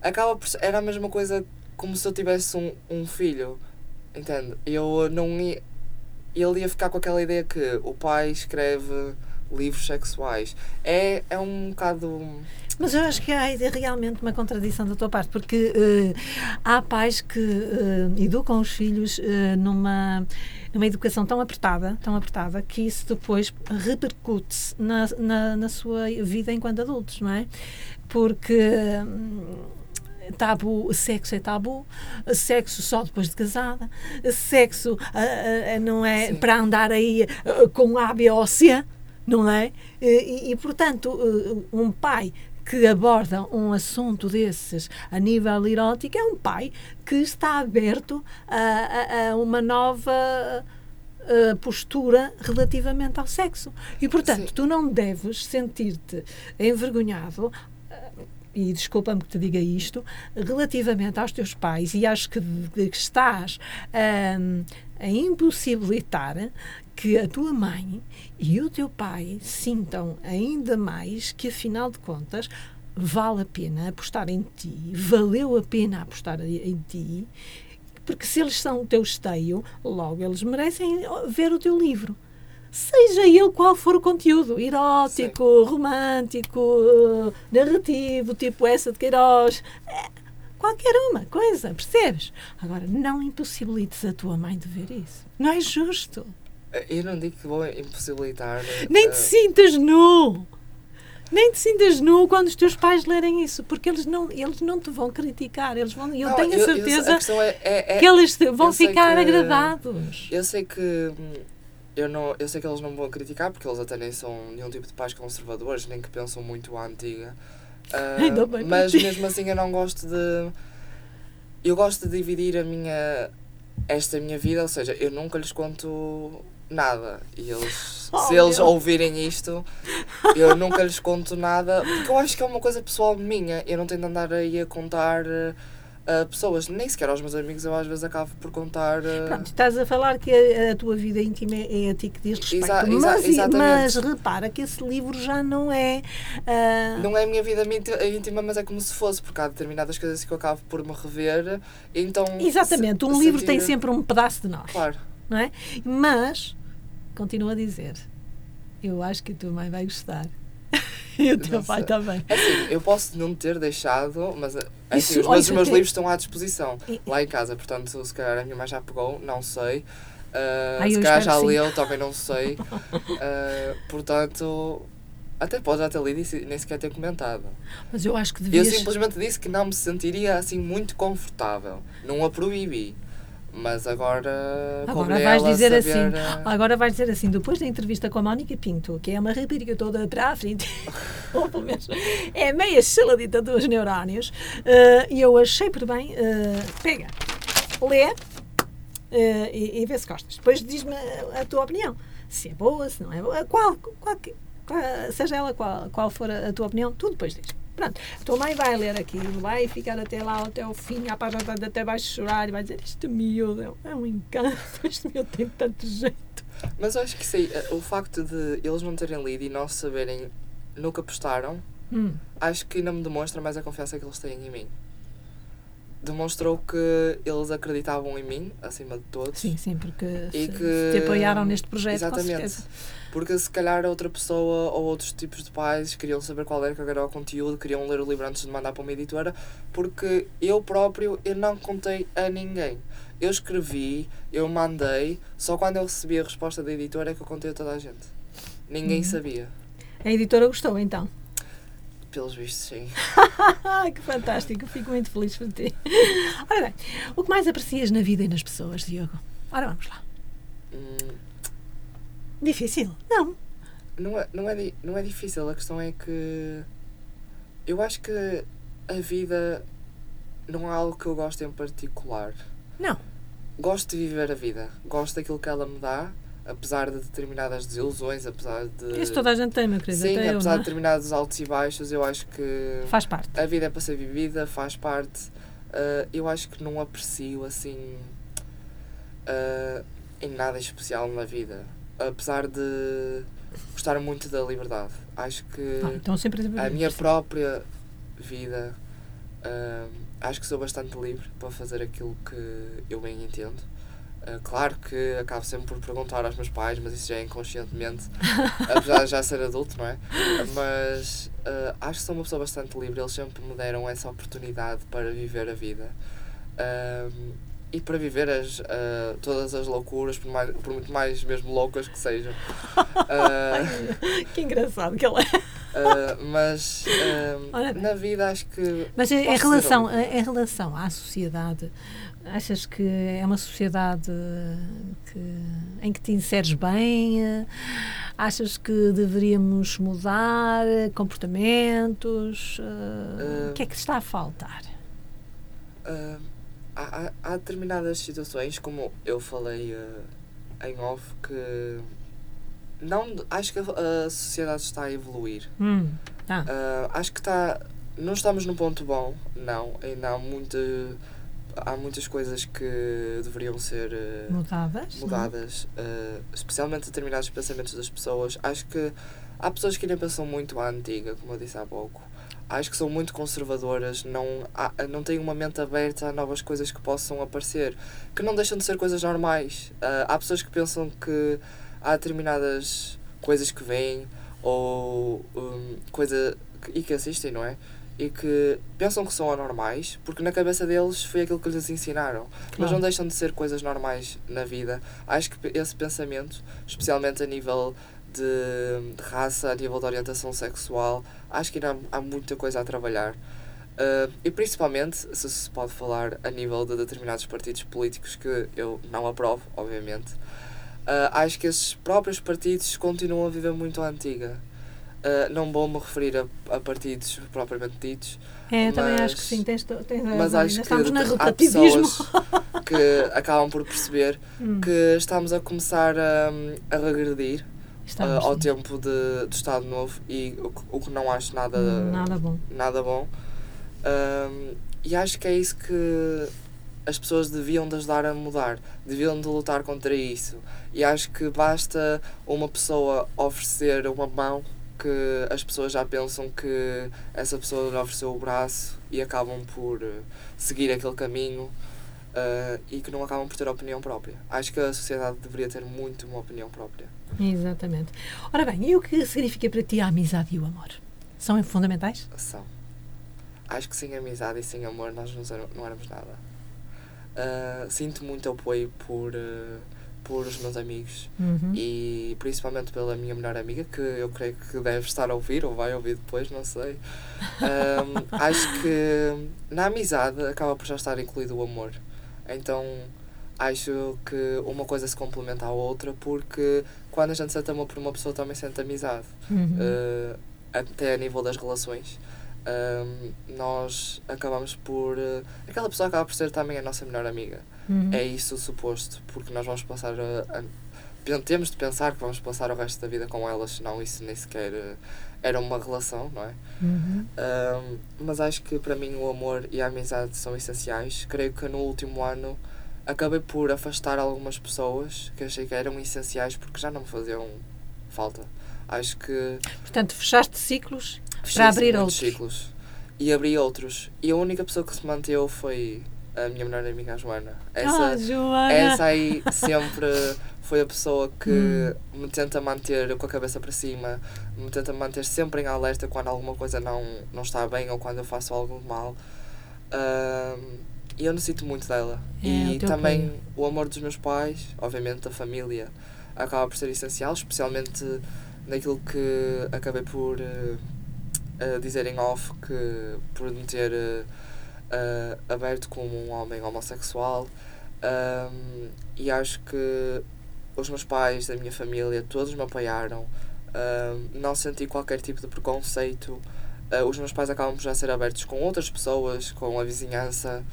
acaba por ser, era a mesma coisa como se eu tivesse um, um filho, entende? Eu não ia, ele ia ficar com aquela ideia que o pai escreve livros sexuais. É, é um bocado. Mas eu acho que há realmente uma contradição da tua parte, porque eh, há pais que eh, educam os filhos eh, numa, numa educação tão apertada, tão apertada, que isso depois repercute na, na, na sua vida enquanto adultos, não é? Porque. hum, Tabu, sexo é tabu, sexo só depois de casada, sexo ah, ah, não é Sim. para andar aí ah, com A, B ou C, não é? E, e, portanto, uh, um pai que aborda um assunto desses a nível erótico é um pai que está aberto a, a- a uma nova uh, postura relativamente ao sexo. E, portanto, Sim. tu não deves sentir-te envergonhado. uh, E desculpa-me que te diga isto, relativamente aos teus pais, e acho que, que estás um, a impossibilitar que a tua mãe e o teu pai sintam ainda mais que, afinal de contas, vale a pena apostar em ti, valeu a pena apostar em ti, porque se eles são o teu esteio, logo eles merecem ver o teu livro. Seja ele qual for o conteúdo, erótico, romântico, eh, narrativo, tipo essa de Queiroz, é, qualquer uma coisa, percebes? Agora, não impossibilites a tua mãe de ver isso. Não é justo. Eu não digo que vou impossibilitar. Nem eh, te sintas nu. Nem te sintas nu quando os teus pais lerem isso, porque eles não, eles não te vão criticar. Eles vão, eu Não, tenho a eu- certeza a questão é, é- é- que eles vão eu ficar que- agradados. Eu sei que hum, eu, não, eu sei que eles não vão criticar porque eles até nem são nenhum tipo de pais conservadores, nem que pensam muito à antiga. Para mas mesmo assim eu não gosto de. Eu gosto de dividir a minha. esta minha vida, ou seja, eu nunca lhes conto nada. E eles. Oh, se eles meu. ouvirem isto, eu nunca lhes conto nada, porque eu acho que é uma coisa pessoal minha. Eu não tenho de andar aí a contar. eh, a pessoas, nem sequer aos meus amigos, eu às vezes acabo por contar. eh, Pronto, estás a falar que a, a tua vida íntima é a ti que diz respeito. Exa- mas, exatamente. mas repara que esse livro já não é. ah, Não é a minha vida mínti- íntima, mas é como se fosse, porque há determinadas coisas que eu acabo por me rever, então... exatamente, um livro tem sempre um pedaço de nós. Claro. não é? Mas, continuo a dizer, eu acho que a tua mãe vai gostar. e o teu Não pai também. É assim, eu posso não ter deixado, mas é assim, Isso, os, olha, meus, os meus até- livros estão à disposição, E- lá em casa, portanto, se calhar a minha mãe já pegou, não sei. Ah, Ai, se eu calhar já sim. leu, também não sei. Ah, portanto, até pode já ter lido e nem sequer ter comentado. Mas eu acho que Eu devias. simplesmente disse que não me sentiria assim muito confortável. Não a proibi. Mas agora. Agora vais dizer saber, assim, eh, agora vais dizer assim, depois da entrevista com a Mónica Pinto, que é uma rapariga toda para a frente, ou pelo menos é meia saladita dos neurónios, eh, e eu achei por bem, eh, pega, lê eh, e, e vê se gostas. Depois diz-me a, a tua opinião, se é boa, se não é boa, qual, qual, qual- seja ela qual, qual for a, a tua opinião, tu depois diz. Pronto, a tua mãe vai ler aquilo, vai ficar até lá, até o fim, à página até vai chorar e vai dizer: Este miúdo é- é um encanto, este miúdo tem tanto jeito. Mas eu acho que sei, o facto de eles não terem lido e não saberem nunca postaram, Hum, acho que ainda me demonstra mais a confiança que eles têm em mim. Demonstrou que eles acreditavam em mim, acima de todos. sim, sim, porque E se, que- te apoiaram neste projeto, com Exatamente. certeza. Porque se calhar outra pessoa ou outros tipos de pais queriam saber qual era que era o conteúdo, queriam ler o livro antes de mandar para uma editora, porque eu próprio eu não contei a ninguém. Eu escrevi, eu mandei, só quando eu recebi a resposta da editora é que eu contei a toda a gente. Ninguém Uhum. sabia. A editora gostou então. Pelos vistos, sim. Que fantástico, fico muito feliz por ti. Ora bem, o que mais aprecias na vida e nas pessoas, Diogo? Ora, vamos lá. Hum, Difícil? Não. não, é, não, é, não é difícil, a questão é que eu acho que a vida não é algo que eu gosto em particular. Não. gosto de viver a vida, gosto daquilo que ela me dá, apesar de determinadas desilusões, apesar de. Isso toda a gente tem, meu querido. Sim, até eu, apesar não de é? determinados altos e baixos, eu acho que Faz parte. a vida é para ser vivida, faz parte. Ah, eu acho que não aprecio assim ah, em nada especial na vida, apesar de gostar muito da liberdade. Acho que Ah, então sempre a minha própria vida hum, acho que sou bastante livre para fazer aquilo que eu bem entendo. Uh, claro que acabo sempre por perguntar aos meus pais, mas isso já é inconscientemente, apesar de já ser adulto, não é? Mas uh, acho que sou uma pessoa bastante livre, eles sempre me deram essa oportunidade para viver a vida. Um, e para viver as, uh, todas as loucuras, por, mais, por muito mais mesmo loucas que sejam. Uh, Que engraçado que ele é. Uh, mas Ora na vida acho que. Mas em, relação, em relação à sociedade, achas que é uma sociedade que, em que te inseres bem? Achas que deveríamos mudar comportamentos? O que é que está a faltar? Há, há, determinadas situações, como eu falei uh, em off, que não, acho que a, a sociedade está a evoluir. Hum, ah, Uh, acho que está. Não estamos num ponto bom, não. Ainda há, muita, há muitas coisas que deveriam ser. uh, mudadas? não? mudadas, especialmente determinados pensamentos das pessoas. Acho que há pessoas que ainda pensam muito à antiga, como eu disse há pouco. Acho que são muito conservadoras, não, há, não têm uma mente aberta a novas coisas que possam aparecer, que não deixam de ser coisas normais. Eh, há pessoas que pensam que há determinadas coisas que vêm ou hum, coisa que, e que assistem, não é? E que pensam que são anormais, porque na cabeça deles foi aquilo que lhes ensinaram mas Claro. não deixam de ser coisas normais na vida. Acho que esse pensamento, especialmente a nível de, de raça, a nível de orientação sexual. Acho que ainda há, há muita coisa a trabalhar. Uh, e principalmente, se se pode falar a nível de determinados partidos políticos que eu não aprovo, obviamente, uh, acho que esses próprios partidos continuam a viver muito à antiga. Uh, não vou me referir a, a partidos propriamente ditos, É, eu também Mas- acho que sim, tens, tens mas acho que estamos no há relativismo. pessoas que acabam por perceber Hum, que estamos a começar a, a regredir uh, ao tempo de, do Estado Novo e o, que- o que não acho nada, Nada bom. nada bom. Um, e acho que é isso que as pessoas deviam de ajudar a mudar, deviam de lutar contra isso. E acho que basta uma pessoa oferecer uma mão que as pessoas já pensam que essa pessoa lhe ofereceu o braço e acabam por eh, seguir aquele caminho eh, e que não acabam por ter opinião própria. Acho que a sociedade deveria ter muito uma opinião própria. Exatamente. Ora bem, e o que significa para ti a amizade e o amor? São fundamentais? São. Acho que sem amizade e sem amor nós não, não éramos nada. Ah, sinto muito apoio por, eh, por os meus amigos Uhum. e principalmente pela minha melhor amiga, que eu creio que deve estar a ouvir ou vai ouvir depois, não sei. Acho que na amizade acaba por já estar incluído o amor. Então acho que uma coisa se complementa à outra porque quando a gente sente amor por uma pessoa também sente amizade Uhum. uh, até a nível das relações, um, nós acabamos por. uh, aquela pessoa acaba por ser também a nossa melhor amiga. Uhum. É isso o suposto, porque nós vamos passar a. a- temos de pensar que vamos passar o resto da vida com elas, senão isso nem sequer uh, era uma relação, não é? Uhum. Um, mas acho que para mim o amor e a amizade são essenciais. Creio que no último ano acabei por afastar algumas pessoas que achei que eram essenciais porque já não me faziam falta. Acho que Portanto, fechaste ciclos para abrir outros. ciclos. E abri outros. E a única pessoa que se manteve foi a minha melhor amiga, a Joana. Essa, ah, Joana! essa aí sempre foi a pessoa que Hum. me tenta manter com a cabeça para cima, me tenta manter sempre em alerta quando alguma coisa não, não está bem ou quando eu faço algo mal. Ahm, e eu necessito muito dela. É, e o também apoio. o amor dos meus pais, obviamente da família, acaba por ser essencial, especialmente naquilo que acabei por eh, eh, dizer em off, que por me ter eh, aberto como um homem homossexual. Ahm, e acho que os meus pais, a minha família, todos me apoiaram. Ahm, não senti qualquer tipo de preconceito. Ah, os meus pais acabam por já ser abertos com outras pessoas, com a vizinhança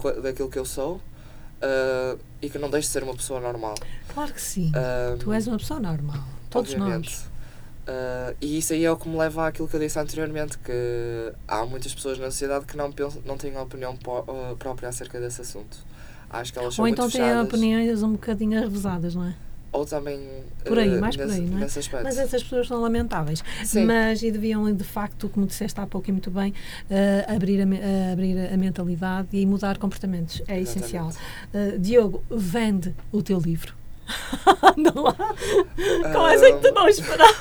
co- daquilo que eu sou. ah, e que não deixe de ser uma pessoa normal. Claro que sim. Ahm, Tu és uma pessoa normal. Todos obviamente. nós. Ah, e isso aí é o que me leva àquilo que eu disse anteriormente, que há muitas pessoas na sociedade que não, pensam, não têm uma opinião própria acerca desse assunto. Acho que elas são Ou muito então têm fechadas. opiniões um bocadinho arrevesadas, não é? Ou também Por aí, ah, mais por nesse, aí, não é? Mas essas pessoas são lamentáveis. Sim. Mas e deviam, de facto, como disseste há pouco e muito bem, eh, abrir, a, eh, abrir a mentalidade e mudar comportamentos. É essencial. Eh, Diogo, vende o teu livro. Anda lá. Com essa que tu não esperava.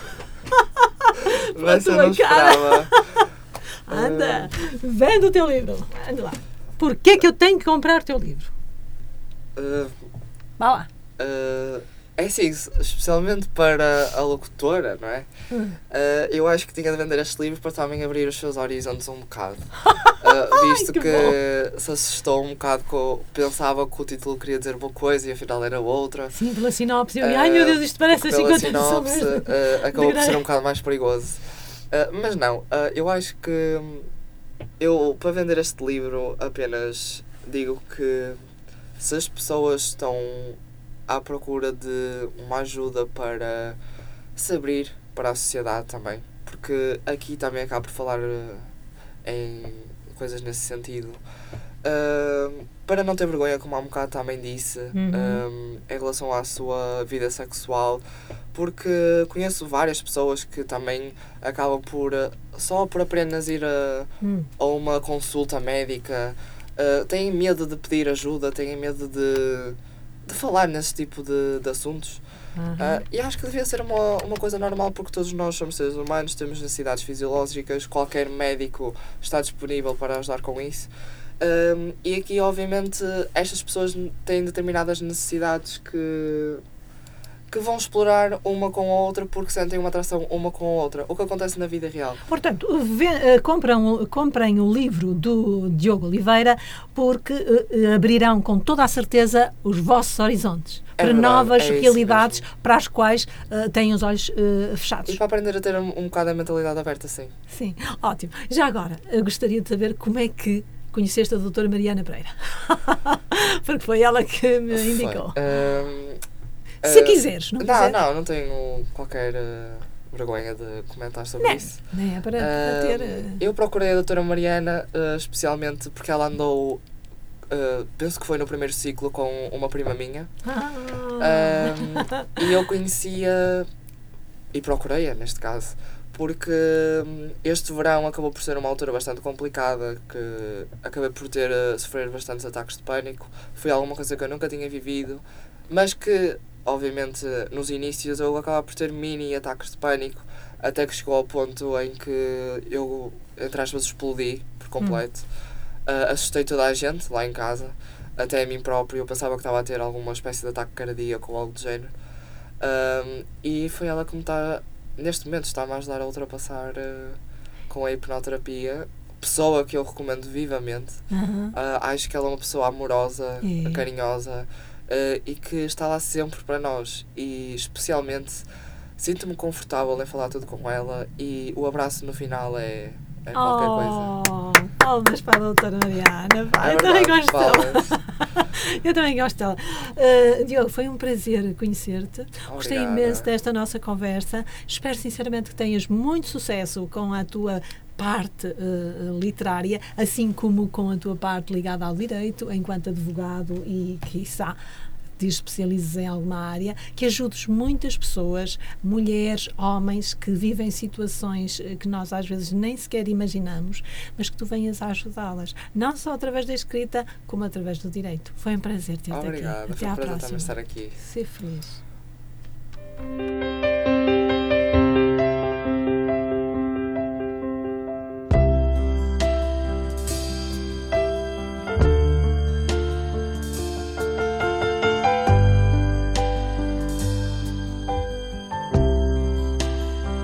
Mas eu não cara. esperava. Anda. Vende o teu livro. Anda lá. Porquê que eu tenho que comprar o teu livro? Vá lá. É assim, especialmente para a locutora, não é? Ah, eu acho que tinha de vender este livro para também abrir os seus horizontes um bocado. Ah, visto que que, se assustou um bocado com. Pensava que o título queria dizer uma coisa e afinal era outra. Sim, pela sinopse. Eu, Ah, ai meu Deus, isto parece Pela 50 sinopse, ah, acabou por ser um bocado mais perigoso. Mas não, eu acho que. Eu, para vender este livro, apenas digo que se as pessoas estão à procura de uma ajuda para se abrir para a sociedade também, porque aqui também acabo por falar eh, em coisas nesse sentido. Ahm, para não ter vergonha, como há um bocado também disse, Uhum. ahm, em relação à sua vida sexual, porque conheço várias pessoas que também acabam por, eh, só por apenas ir a, Hum, a uma consulta médica, uh, têm medo de pedir ajuda, têm medo de, de falar nesse tipo de, de assuntos. aham. Uh, e acho que devia ser uma, uma coisa normal porque todos nós somos seres humanos, temos necessidades fisiológicas, qualquer médico está disponível para ajudar com isso. Um, e aqui, obviamente, estas pessoas têm determinadas necessidades que, que vão explorar uma com a outra porque sentem uma atração uma com a outra. O que acontece na vida real. Portanto, vê- eh, compram, comprem o livro do Diogo Oliveira porque eh, abrirão com toda a certeza os vossos horizontes É para verdade, novas é realidades mesmo. para as quais eh, têm os olhos eh, fechados. E para aprender a ter um, um bocado a mentalidade aberta, sim. Sim, ótimo. Já agora, gostaria de saber como é que conheceste a doutora Mariana Pereira. porque foi ela que me indicou. Se ah, quiseres, não Não, quiser. não, não tenho qualquer ah, vergonha de comentar sobre Não, isso. nem é para, para Ahm, ter. eu procurei a doutora Mariana ah, especialmente porque ela andou, ah, penso que foi no primeiro ciclo com uma prima minha. ah, Ahm, e eu conhecia e procurei-a neste caso porque hum, este verão acabou por ser uma altura bastante complicada que acabei por ter a sofrer bastantes ataques de pânico foi alguma coisa que eu nunca tinha vivido mas que obviamente nos inícios eu acabava por ter mini ataques de pânico até que chegou ao ponto em que eu entre aspas explodi por completo. Ah, assustei toda a gente lá em casa até a mim próprio. Eu pensava que estava a ter alguma espécie de ataque cardíaco ou algo do género. E foi ela que me está neste momento está-me a ajudar a ultrapassar ah, com a hipnoterapia. Pessoa que eu recomendo vivamente. Ah, acho que ela é uma pessoa amorosa, É. carinhosa ah, e que está lá sempre para nós. E especialmente sinto-me confortável em falar tudo com ela e o abraço no final é, é qualquer coisa. Oh, palmas para a doutora Mariana. É eu também gosto dela. Eu também gosto dela. Uh, Diogo, foi um prazer conhecer-te. Gostei imenso desta nossa conversa. Espero sinceramente que tenhas muito sucesso com a tua parte uh, literária, assim como com a tua parte ligada ao direito, enquanto advogado e, quiçá, te especializes em alguma área, que ajudes muitas pessoas, mulheres, homens, que vivem situações eh, que nós às vezes nem sequer imaginamos, mas que tu venhas a ajudá-las, não só através da escrita, como através do direito. Foi um prazer ter-te aqui. Obrigado, Até foi um à prazer estar aqui. Ser feliz.